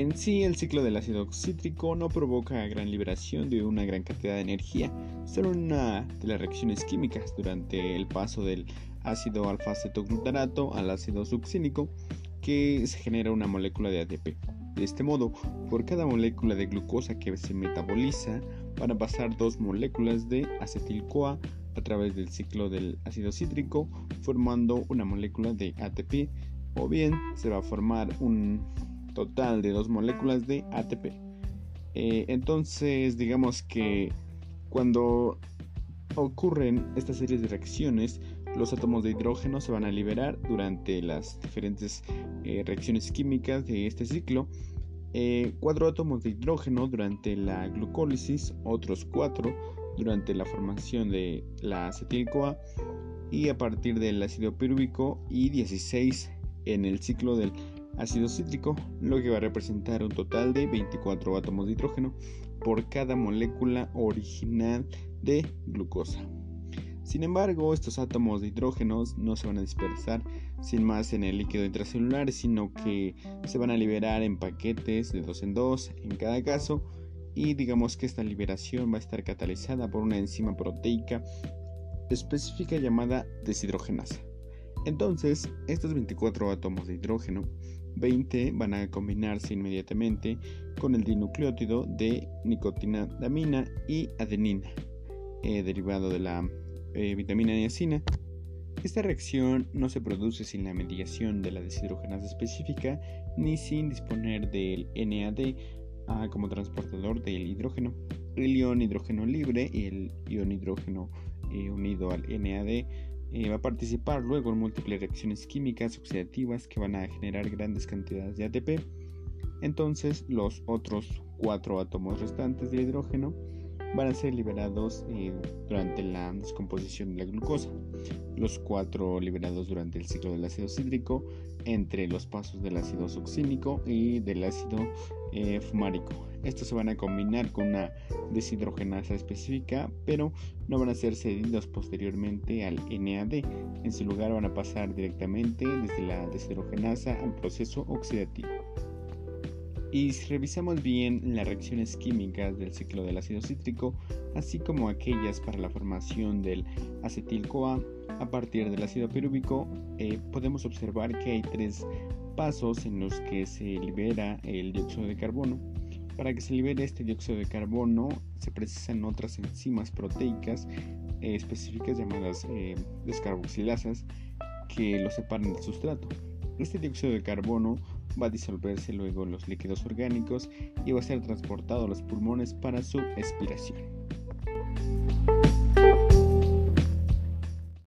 En sí, el ciclo del ácido cítrico no provoca gran liberación de una gran cantidad de energía, solo una de las reacciones químicas durante el paso del ácido alfa-cetoglutarato al ácido succínico que se genera una molécula de ATP. De este modo, por cada molécula de glucosa que se metaboliza, van a pasar dos moléculas de acetil-CoA a través del ciclo del ácido cítrico, formando una molécula de ATP, o bien se va a formar un total de dos moléculas de ATP. Eh, entonces, digamos que cuando ocurren estas series de reacciones, los átomos de hidrógeno se van a liberar durante las diferentes eh, reacciones químicas de este ciclo. Eh, cuatro átomos de hidrógeno durante la glucólisis, otros cuatro durante la formación de la acetil-CoA y a partir del ácido pirúvico y 16 en el ciclo del ácido cítrico, lo que va a representar un total de 24 átomos de hidrógeno por cada molécula original de glucosa. Sin embargo, estos átomos de hidrógeno no se van a dispersar sin más en el líquido intracelular, sino que se van a liberar en paquetes de dos en dos en cada caso y digamos que esta liberación va a estar catalizada por una enzima proteica específica llamada deshidrogenasa. Entonces, estos 24 átomos de hidrógeno, 20 van a combinarse inmediatamente con el dinucleótido de nicotinamina y adenina, eh, derivado de la eh, vitamina niacina. Esta reacción no se produce sin la mediación de la deshidrogenasa específica ni sin disponer del NAD ah, como transportador del hidrógeno. El ion hidrógeno libre y el ion hidrógeno eh, unido al NAD eh, va a participar luego en múltiples reacciones químicas oxidativas que van a generar grandes cantidades de ATP. Entonces los otros cuatro átomos restantes de hidrógeno van a ser liberados eh, durante la descomposición de la glucosa. Los cuatro liberados durante el ciclo del ácido cítrico entre los pasos del ácido succínico y del ácido eh, fumárico. Estos se van a combinar con una deshidrogenasa específica, pero no van a ser cedidos posteriormente al NAD. En su lugar van a pasar directamente desde la deshidrogenasa al proceso oxidativo. Y si revisamos bien las reacciones químicas del ciclo del ácido cítrico, así como aquellas para la formación del acetil-CoA a partir del ácido pirúvico, eh, podemos observar que hay tres pasos en los que se libera el dióxido de carbono. Para que se libere este dióxido de carbono se precisan otras enzimas proteicas eh, específicas llamadas eh, descarboxilasas que lo separan del sustrato. Este dióxido de carbono va a disolverse luego los líquidos orgánicos y va a ser transportado a los pulmones para su expiración.